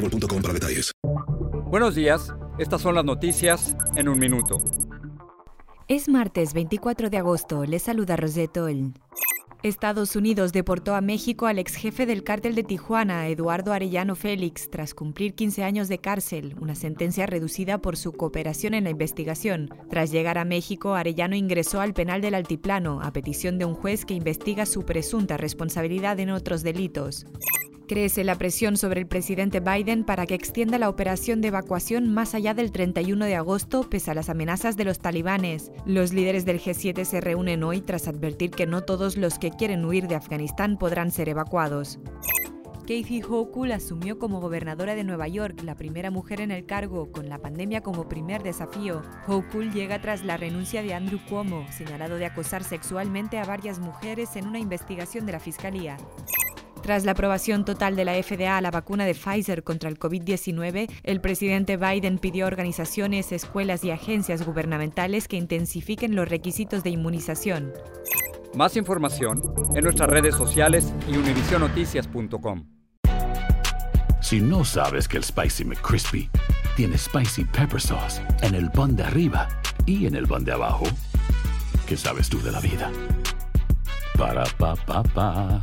boostmobile.com para detalles. Buenos días, estas son las noticias en un minuto. Es martes 24 de agosto, les saluda Roseto el... Estados Unidos deportó a México al ex jefe del cártel de Tijuana, Eduardo Arellano Félix, tras cumplir 15 años de cárcel, una sentencia reducida por su cooperación en la investigación. Tras llegar a México, Arellano ingresó al penal del Altiplano, a petición de un juez que investiga su presunta responsabilidad en otros delitos. Crece la presión sobre el presidente Biden para que extienda la operación de evacuación más allá del 31 de agosto pese a las amenazas de los talibanes. Los líderes del G7 se reúnen hoy tras advertir que no todos los que quieren huir de Afganistán podrán ser evacuados. Kathy Hochul asumió como gobernadora de Nueva York, la primera mujer en el cargo, con la pandemia como primer desafío. Hochul llega tras la renuncia de Andrew Cuomo, señalado de acosar sexualmente a varias mujeres en una investigación de la Fiscalía. Tras la aprobación total de la FDA a la vacuna de Pfizer contra el COVID-19, el presidente Biden pidió a organizaciones, escuelas y agencias gubernamentales que intensifiquen los requisitos de inmunización. Más información en nuestras redes sociales y univisionoticias.com. Si no sabes que el Spicy McCrispy tiene Spicy Pepper Sauce en el pan de arriba y en el pan de abajo, ¿qué sabes tú de la vida? Para, pa, pa, pa.